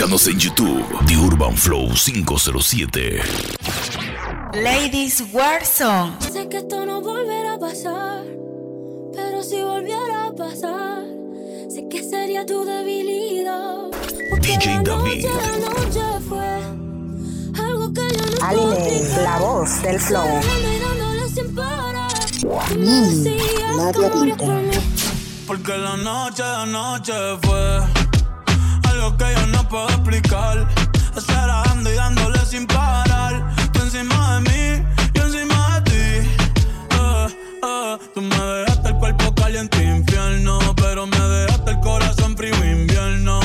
Búscanos en YouTube, The Urban Flow 507. Ladies Warzone. Sé que esto no volverá a pasar, pero si volviera a pasar, sé que sería tu debilidad. Porque DJ la David. noche, la noche fue algo que yo no Aline, la voz del flow. Mm, Nadia. Porque la noche, la noche fue algo que yo no puedo explicar. Acelerando y dándole sin parar. Tú encima de mí, yo encima de ti. Eh, eh, tú me dejaste el cuerpo caliente infierno, pero me dejaste el corazón frío invierno.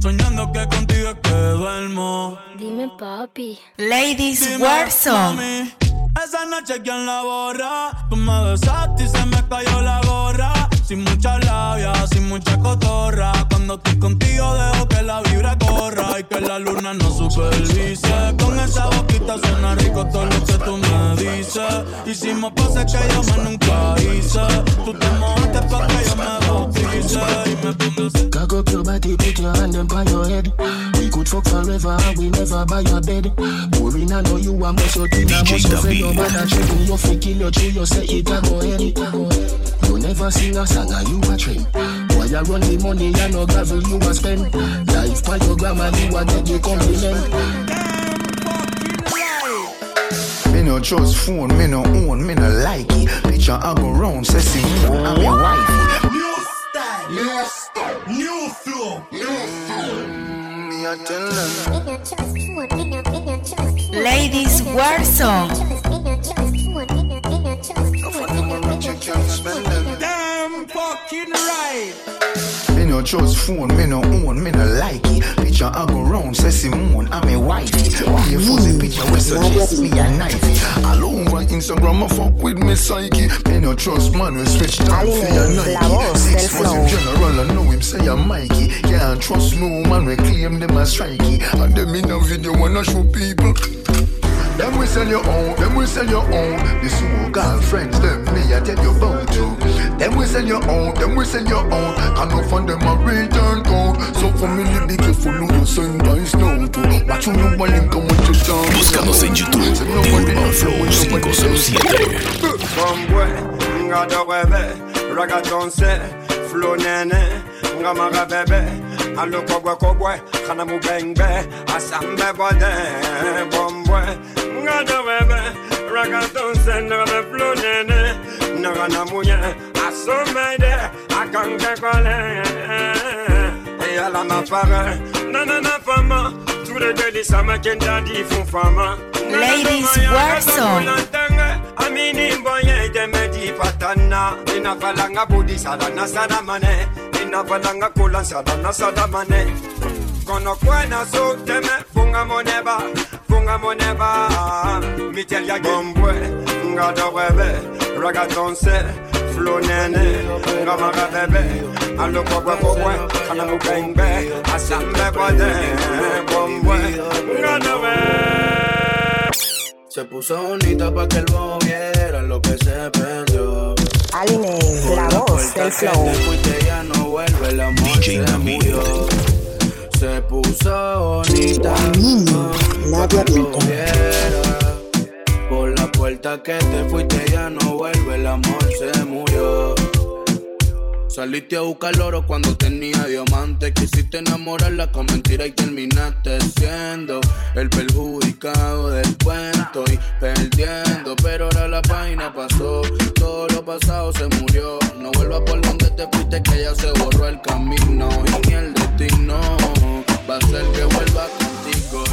Soñando que contigo es que duermo. Dime, papi. Ladies Warzone. esa noche quién la borra. Tú me besaste y se me cayó la gorra. Sin mucha labia, sin mucha cotorra. Cuando estoy contigo dejo que la vibra corra y que la luna no supervise. Con esa boquita suena rico todo lo que tú me dices. Hicimos pases que yo más nunca hice. Tú te mojaste pa' que yo me bautice y me pongo así. Cock up your body, put your hand on your head. We could fuck forever and we never buy your bed. Boring, I know you are much your thing. I DJ must offend your David. man and tripping. You fi kill your tree, you say it a go ahead. You never sing a song and you a trim. Boy, you run the money, you no gravel, you a spend. Life by your grandma, you a get the compliment. Me no trust phone, me no own, me no like it. Picture I go round, say see me, I'm your wifey. New style, new style, new flow, new flow. Me I tell them, Ladies Warzone. No trust phone, me no own, me no like it. Picture I go round, say Simone, I'm a wifey. Be a fuzzy picture, we suggest me a knifey. All over Instagram, I fuck with me psyche. Me no trust man, we switch down for your Nike. Six months in general, I know him say I'm Mikey. Can't trust no man, we claim them as strikey. And them in a video wanna show people. Them we sell your own, them we sell your own. This whole girlfriends, them me I tell you about you. Them we sell your own, them we sell your own. Can no fund them a return code. So for me, be careful who you send guys now to. Watch who you want link and what you down. Búscanos en YouTube, The Urban Flow 507. Bombwe, nga do bebe, ragaton se, flow nene, nga marebebe alokobwe kobwe kana mubengbe asambe bode bombwe. Nga dowebe ragatonse nagabe flunene naga na munye asomede akanke kole eyala mafare nanana fama tule delisa makenda di fun fama Ladies, work song. amini mbonye demedi patana. Inafalanga budisala na sana mane. Ina falanga kula sadana sadamane kono kwena so teme funga moneba funga moneba. Mitel ya gombwe nga do bebe ragaton se flow nene. Nga maga bebe alo kogwe kogwe kana mubengbe asambe bode bombwe nga do bebe Se puso bonita pa' que el bobo viera lo que se perdió. Aline, la voz puerta del que flow. te fuiste ya no vuelve, el amor DJ se. Se puso bonita. Por la puerta que te fuiste ya no vuelve, el amor se murió. Saliste a buscar oro cuando tenía diamante. Quisiste enamorarla con mentira y terminaste siendo el perjudicado del cuento y perdiendo. Pero ahora la página pasó, todo lo pasado se murió. No vuelvas por donde te fuiste, que ya se borró el camino. Y ni el destino va a ser que vuelva contigo.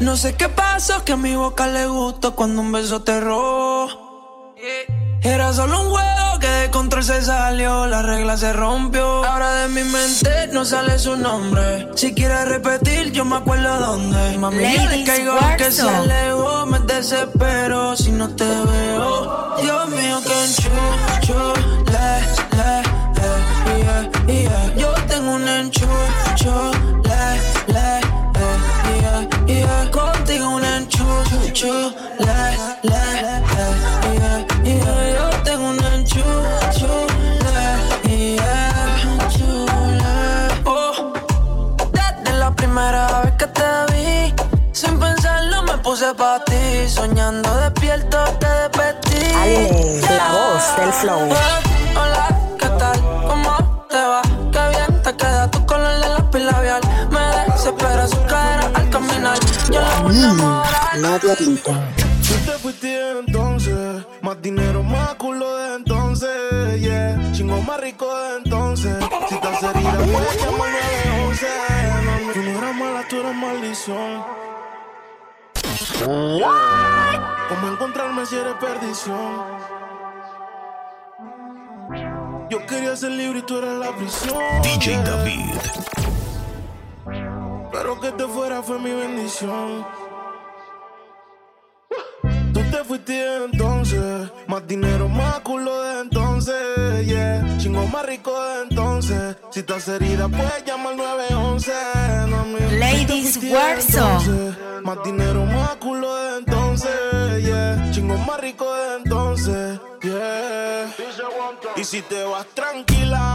No sé qué pasó, que a mi boca le gustó cuando un beso te robó. Era solo un juego que de control se salió, la regla se rompió. Ahora de mi mente no sale su nombre. Si quieres repetir, yo me acuerdo dónde. Mami, yo le Ladies caigo que se alejó, me desespero si no te veo. Dios mío, que enchucho, le, le, le, yeah, yeah. Yo tengo un enchucho, le, le, le, yeah, yeah. Contigo un enchucho, del flow. Eh, hola, ¿qué tal? ¿Cómo te va? Qué bien te queda tu color de lápiz labial. Me desespera su cara al caminar. Yo la voy a enamorar. La diablita. Tú te fuiste entonces, más dinero, más culo de entonces, yeah. Chingo más rico de entonces. Si estás herida, puedes llamarme a 11. Mami, tú no eras mala, tú eras maldición. ¿Cómo encontrarme si eres perdición? Yo quería ser libre y tú eras la prisión. DJ yeah. David. Pero que te fuera fue mi bendición. Tú te fuiste entonces, más dinero, más culo de entonces, yeah. Chingo más rico de entonces. Si estás herida, puedes llamar al 911. mami. Tú te Ladies entonces, Más dinero, más culo de entonces, yeah. Chingo más rico de entonces, yeah. Y si te vas tranquila,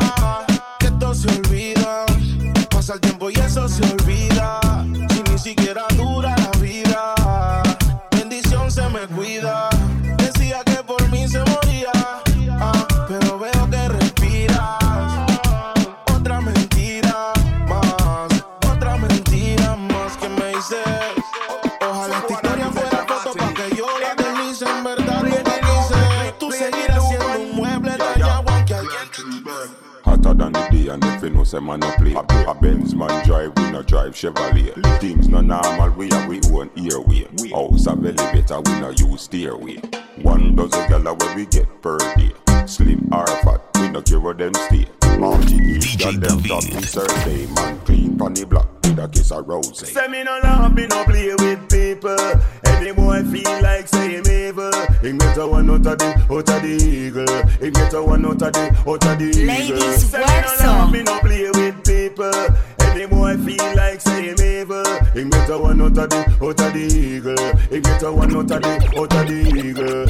que esto se olvida. Pasa el tiempo y eso se olvida. Si ni siquiera dura la vida, bendición se me cuida. And if you know say man no play A, a Benz man drive, we no drive Chevrolet. Things no normal, we have we own airway. House a belly better, we no use stairway. One dozen gala where we get per day. Slim or fat, we no care where them stay. Martini, girl them top me survey Man clean pon the block with a kiss of rose. Say me no laugh, me no play with people. Any boy feel like say him evil. He get a one out of the out of the eagle. He get a one out of the out of the eagle. Ladies, Say work no song. me no play with people. Any boy feel like say him evil. He get a one out of the out of the eagle. He get a one out of the out of the eagle.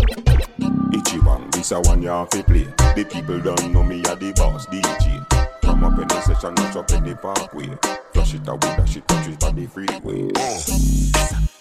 Ichiban, this a one you have to play The people don't know me a the boss DJ Come up in the session, not up in the parkway Flush it away, dash it, touch it on the freeway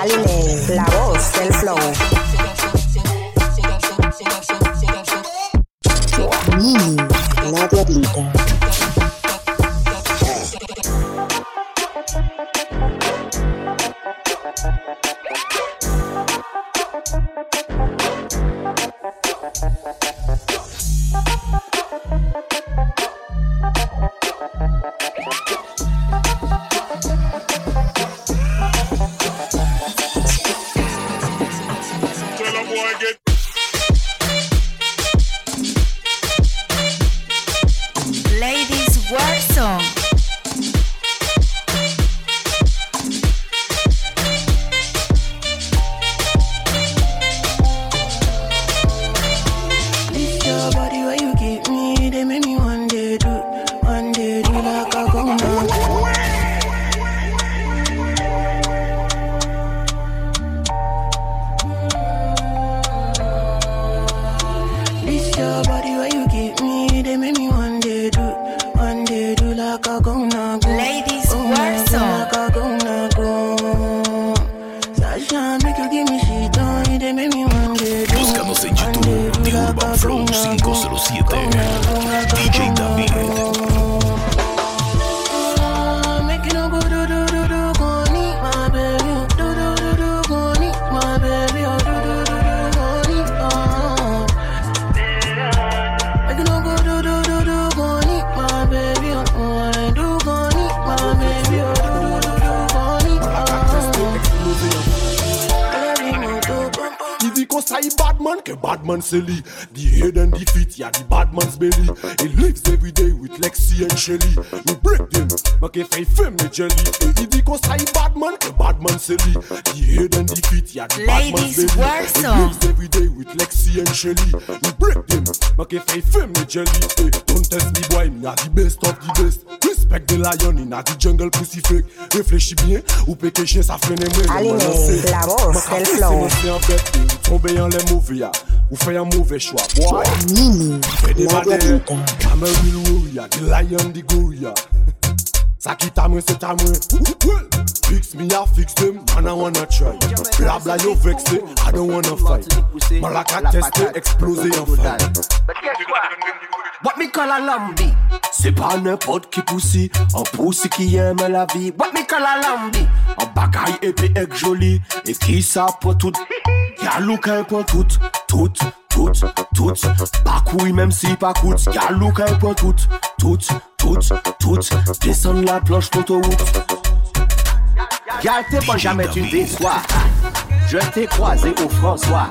Aline, la voz del flow. Like a go. badman se li. Di head and di feet, ya di badman's belly He lives everyday with Lexi and Shelly. We break them, make e fey fem ne jelly. E i di kon sa yi badman, e badman se li. Di head and di feet, ya di badman's belly He lives everyday with Lexi and Shelly. We break them, make e fey fem ne jelly. E don't test me boy, mi a di best of di best. Respect the lion, in a di jungle pussy fake Reflechi bien, ou peke chen sa frene mwen Aline, la voz, el flow Maka fese mwen se an bete, ou tombe yon le mouve ya. Ou fè yon mouvè chwa, boy Fè de madè, kamè wil woya Di layon di goya Sa ki tamè se tamè Fix mi a fix dem, man a wanna try. Blabla yo vekse, I don't wanna fight. Man la ka teste, eksplose yon fay Wap mi kal a lambi? Se pa nepot ki pousi An pousi ki yeme la vi. Wap mi kal a lambi? An bagay epi ek joli E ki sa potout Gyalou ka yon tout, tout, tout, tout. Pa kouy menm si pa kout Gyalou ka yon pon tout, tout, tout, tout. La planche l'autoroute Gyal te pon jamais tu déçois Je t'ai croisé au François.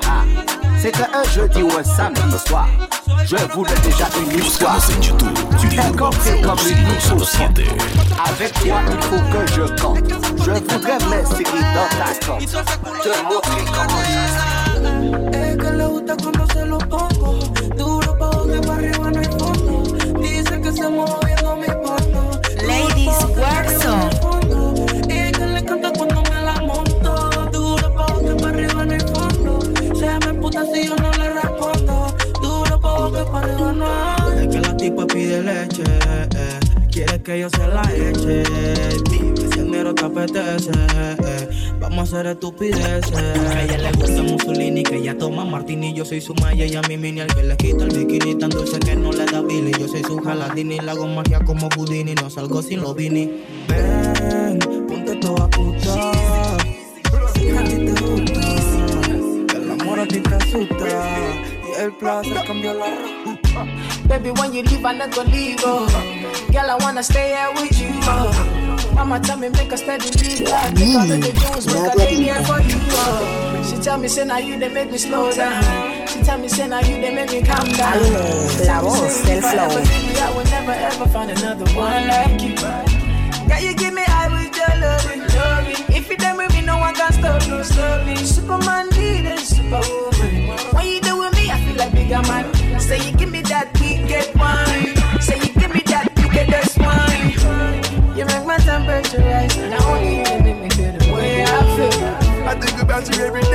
C'était un jeudi ou un samedi soir. Je voulais déjà une histoire. Tu es compris comme une innocente Avec toi il faut que je compte. Je voudrais m'insérer dans ta compte Te montrer comment Es hacer estupideces. A ella le gusta Mussolini, que ella toma martini. Yo soy su maya y a mi mini al que le quita el bikini. Tan dulce que no le da Billy. Yo soy su jaladini. La hago magia como Houdini. No salgo sin los vini. Ven, ponte toda puta. Si a ti te gusta. El amor a ti te asusta. Y el placer cambió la ruta. Baby, when you leave, I never leave. Girl, I wanna stay here with you. Mama tell me make a steady leave. Oh. Because of the Jones, make a day here for you. Oh. She tell me, say now you, they make me slow down. She tell me, say now you, they make me calm down. Aline, la voz del flow. I will never ever find another one like you. Girl, you give me high with your loving, loving. If you done with me, no one can stop, no stopping. Superman needed superwoman. When you do with me, I feel like bigger man. Say you give me that every day.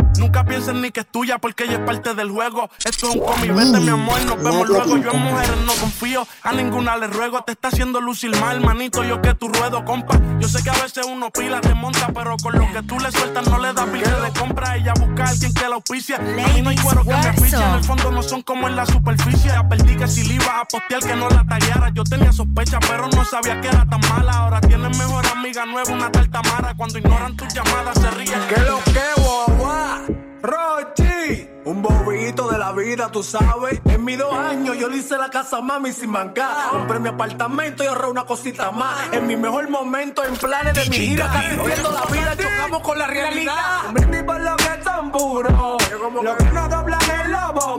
Nunca pienses ni que es tuya porque ella es parte del juego. Esto es un cómic, vete mi amor, nos vemos luego. Yo en mujeres no confío, a ninguna le ruego. Te está haciendo lucir mal, manito, yo que tu ruedo, compa. Yo sé que a veces uno pila te monta, pero con lo que tú le sueltas no le da pila de compra. Ella busca a alguien que la auspicia. A mí no hay cuero que me auspicia, en el fondo no son como en la superficie. Ya perdí que si le iba a postear que no la tallara. Yo tenía sospecha, pero no sabía que era tan mala. Ahora tienes mejor amiga nueva, una tal Tamara. Cuando ignoran tus llamadas se ríen. ¿Qué lo que, guagua? Rochi, un bobito de la vida, tú sabes. En mis dos años yo le hice la casa a mami sin bancar. Compré mi apartamento y ahorré una cosita más. En mi mejor momento, en planes de mi gira, casi viendo la vida, chocamos con la realidad. Un brindis por lo que son puros, lo que no doblan el lobo.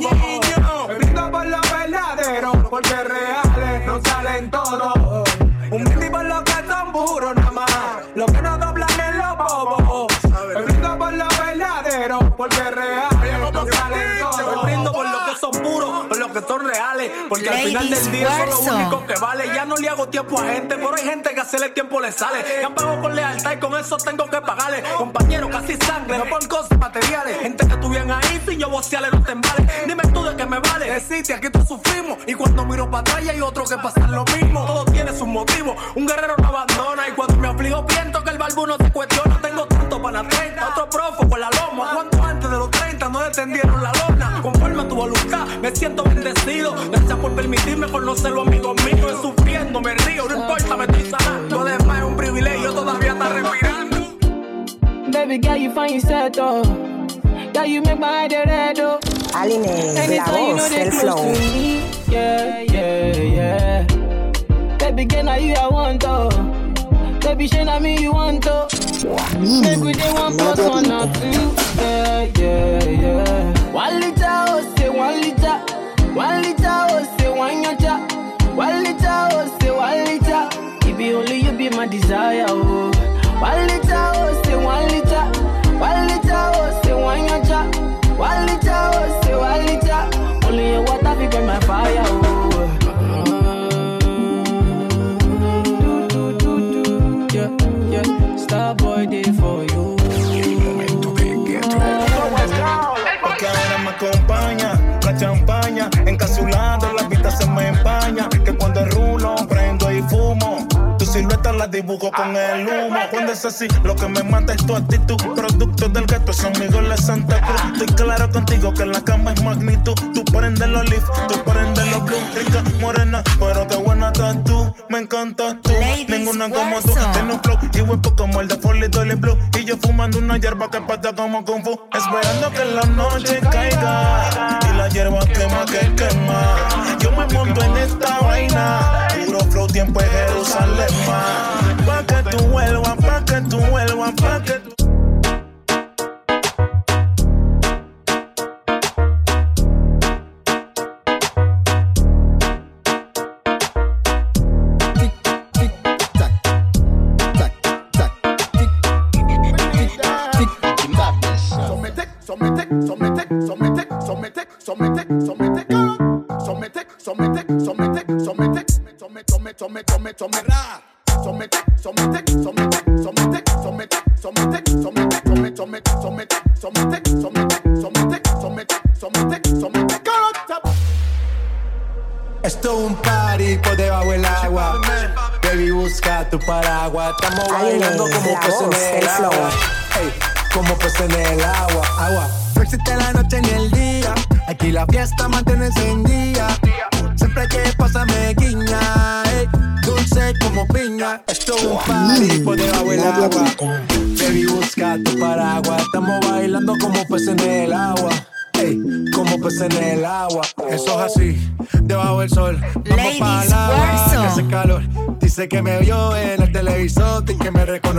Brindo por lo verdadero, porque reales no salen todos. Un brindis por lo que son puros, nada más. Lo que no doblan el lobo. Me brindo por lo verdadero, porque no salen todos. Me brindo por lo que son puros, por lo que son reales. Porque al final del día son lo Warson. único que vale. Ya no le hago tiempo a gente, pero hay gente que hacerle tiempo le sale. Han pagado con lealtad y con eso tengo que pagarle. Compañero, casi sangre, no por cosas materiales. Gente que estuvieran ahí sin yo vocearle no te embales. Dime tú de qué me vale. Deciste, aquí todos sufrimos. Y cuando miro para atrás hay otro que pasa lo mismo. Todo tiene sus motivos. Un guerrero no abandona. Y cuando me aflijo, pienso que el barbuno se cuestiona. Tengo tanto para la 30, otro profo por la loma. Cuanto antes de los 30 no detendieron la lona. Conforme a tu voluntad, me siento bendecido. Gracias por permitirme conocer los amigos míos. Sufriendo, me río, no importa, me estoy sanando. Además es un privilegio, todavía está respirando. Baby girl, you find yourself though. Girl, you make my head red though. Aline, la you know voz they flow. me. Yeah, yeah, yeah. Baby girl, now you I want to. Baby, shey na me you want to. Make we dey one plus one or two. Yeah, yeah, yeah. One liter, oh say one liter. One liter, oh say one yacha. One liter, oh say one liter. It be only you be my desire, oh. Dibujo con el humo. Cuando es así, lo que me mata es tu actitud. Producto del gato, son amigos de Santa Cruz. Estoy claro contigo que la cama es magnitud. Tú prendes los leaf, tú prendes los blue. Rica, morena, pero qué buena estás tú. Me encanta tú, ninguna como tú. Tiene un flow y huepo como el de Folly Dolly Blue. Y yo fumando una hierba que pata como Kung Fu. Esperando que la noche caiga. Y la hierba quema que quema. Yo me monto en esta vaina. Puro flow, tiempo en Jerusalén. ma. Tú vuelvas, pa' que tú vuelvas, pa' que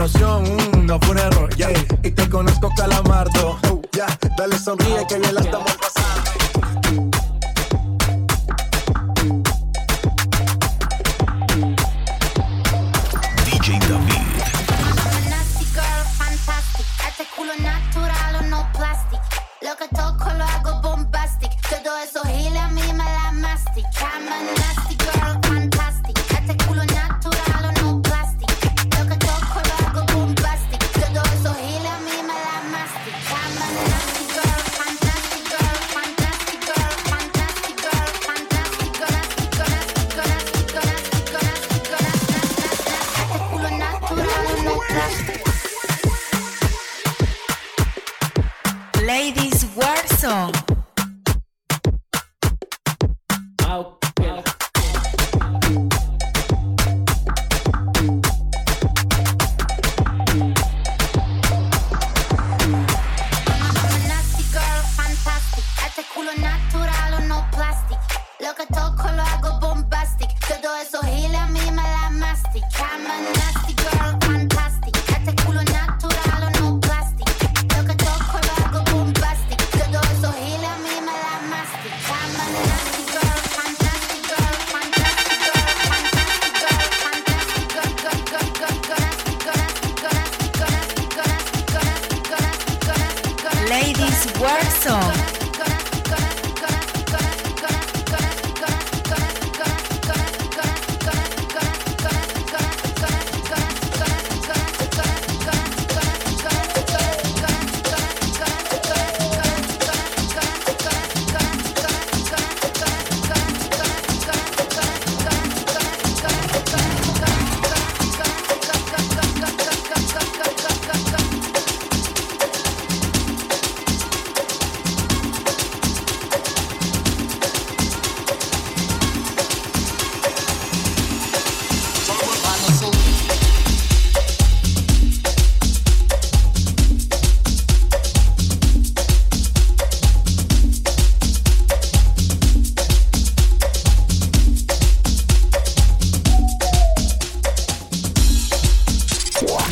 Mm, no fue un error, yeah. Y te conozco, calamardo.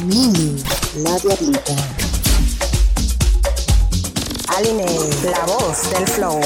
Mili, la diablita. Aline, la voz del flow.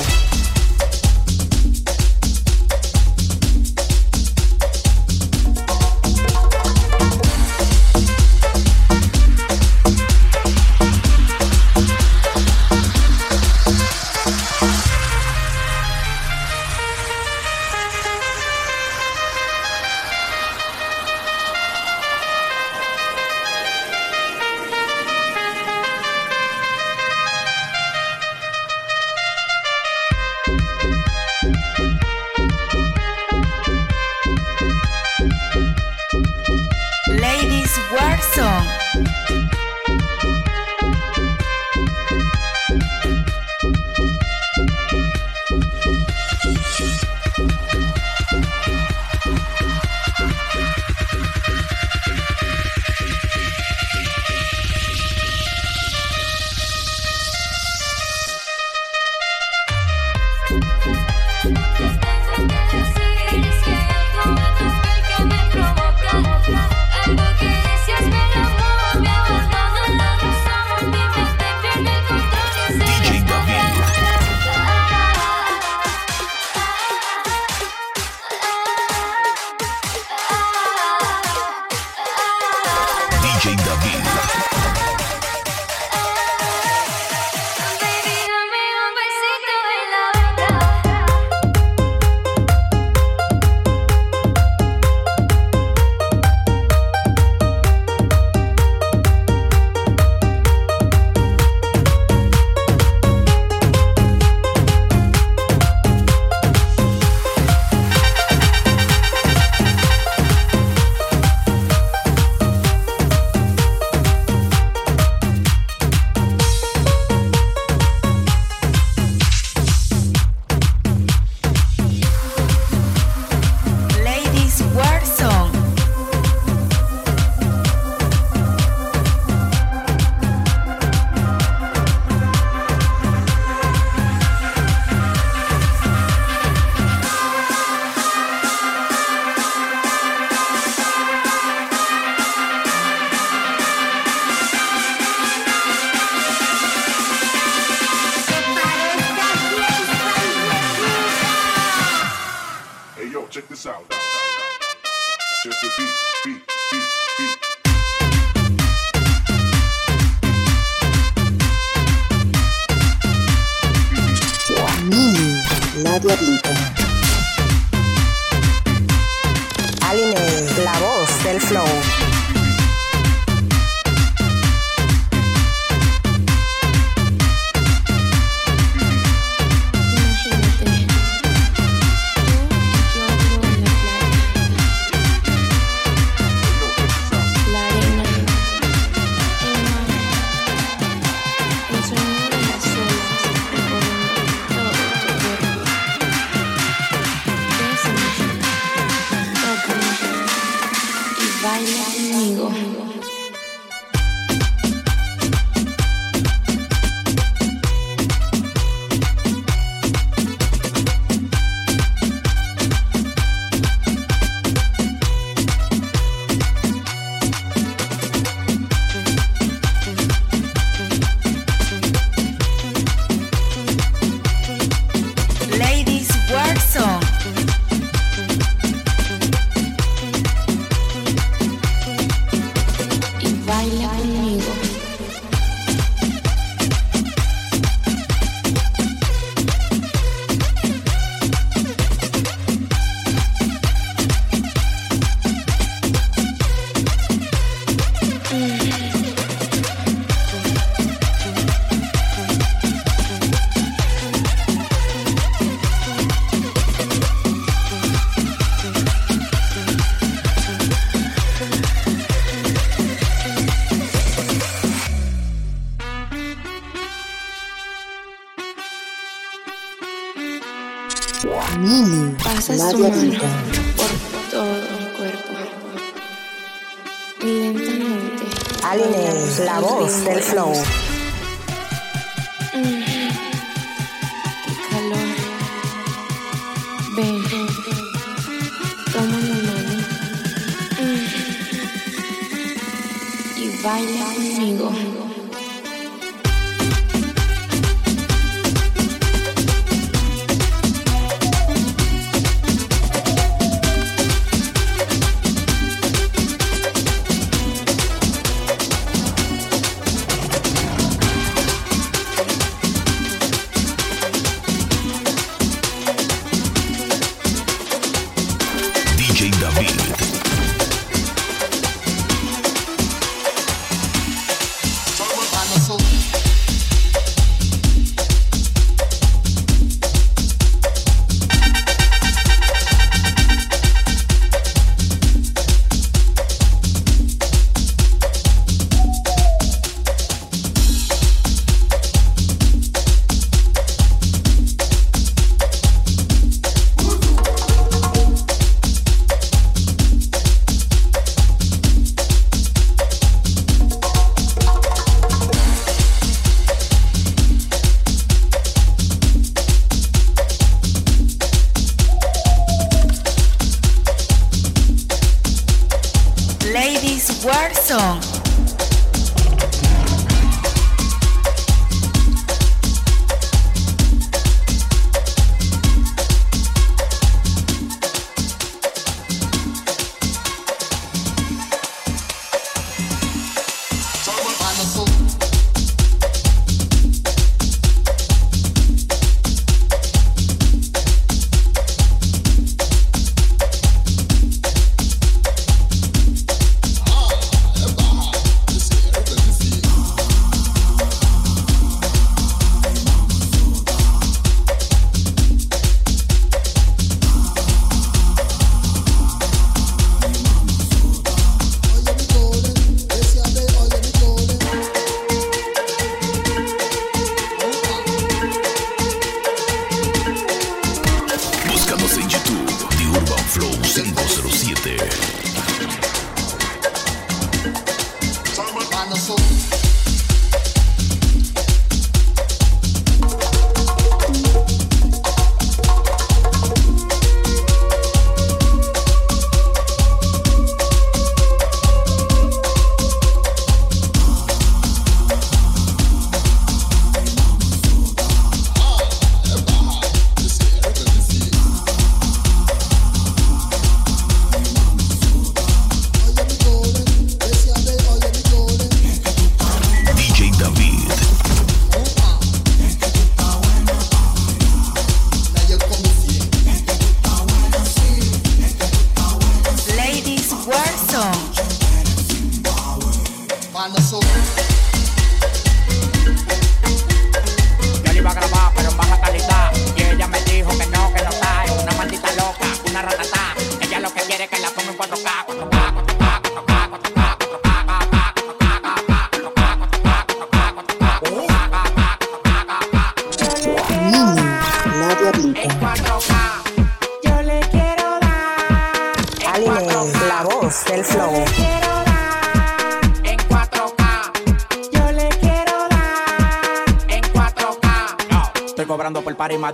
Mili. Pasas mano por todo el cuerpo. Lentamente. Aline, la voz del flow. Calor. Toma la mano. Y baila conmigo.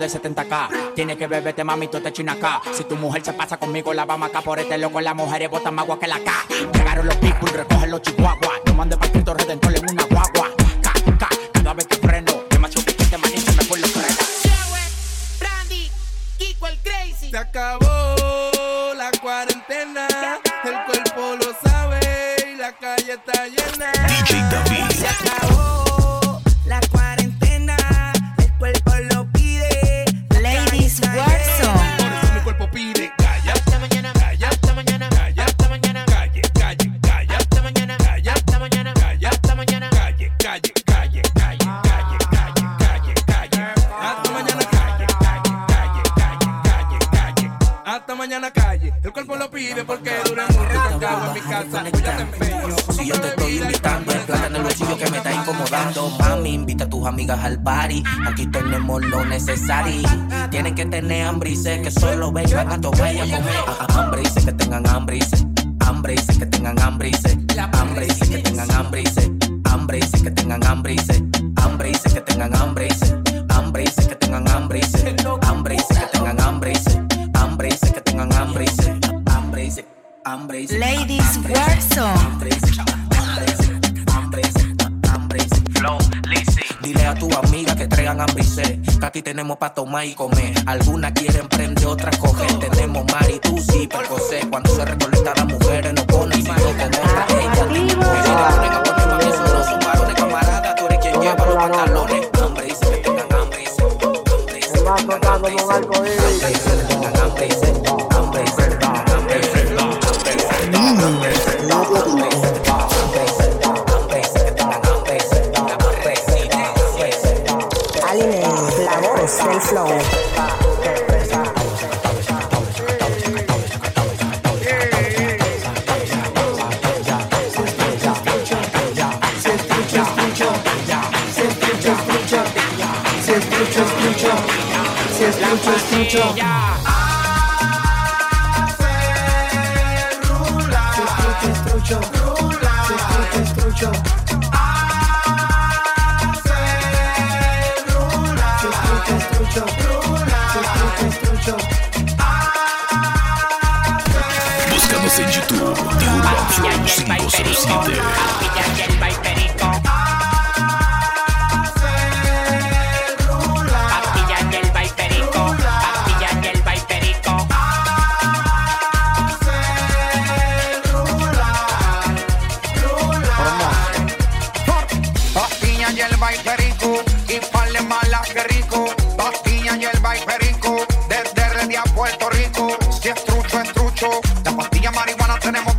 de 70k. Tiene que beberte, mami, tú te chinas acá. Si tu mujer se pasa conmigo, la vamos acá por este loco. Las mujeres botan más agua que la K. Llegaron los people, recogen los chihuahuas. lo ven, a a hambre dicen que tengan hambre, pa' tomar y comer. Algunas quieren prender, otras coger.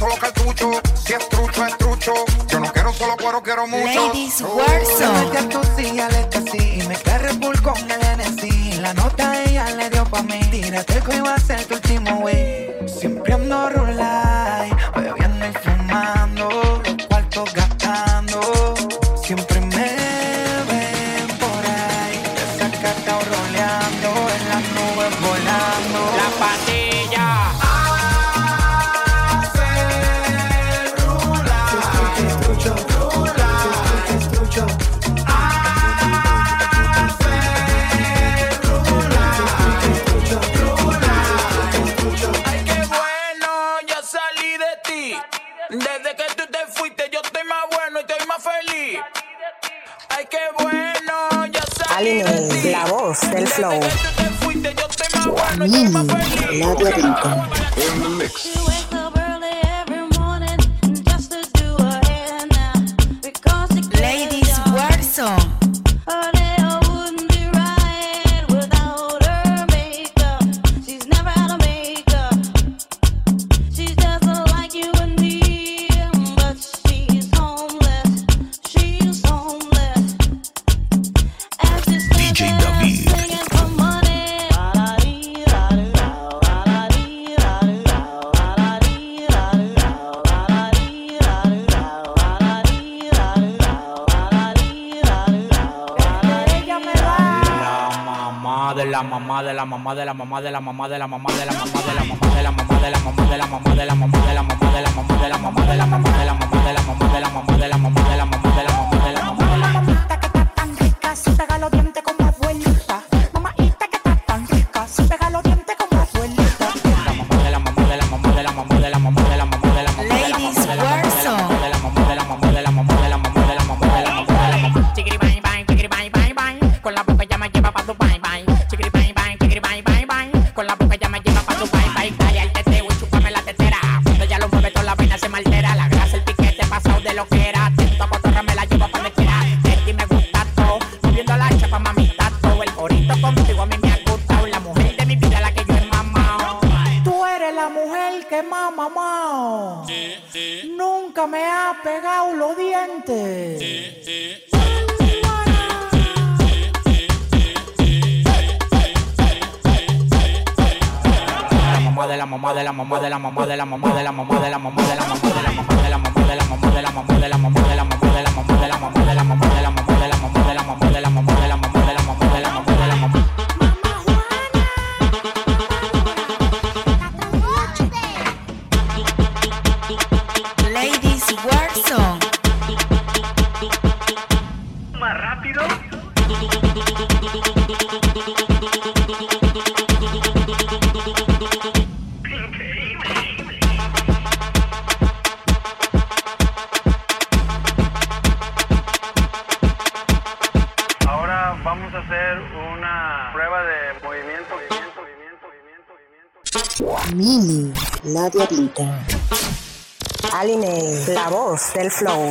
todos los Yo no quiero solo cuero, quiero mucho. Ladies, Warzone. Me el NC. La nota ella le dio pa' mí. Tírate el iba a ser tu Aline, la voz del flow. Mm, Nadia Rincón. En el mix. mamá de la mamá de la mamá de la mamá de la mamá de la mamá de la mamá de la mamá de la mamá de la mamá de la mamá de la mamá de la mamá de la mamá de la mamá de la mamá de la mamá de la mamá de la mamá de la mamá Mini, la diablita. Aline, la voz del flow.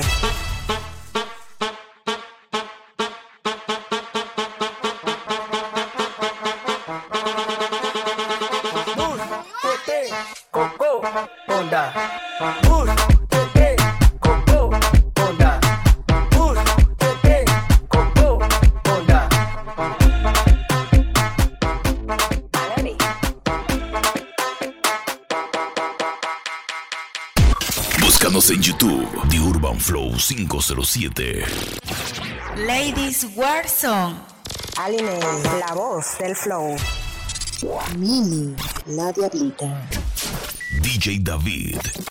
507. Ladies War Song. Aline, la voz del flow. Mini, la diablita. DJ David.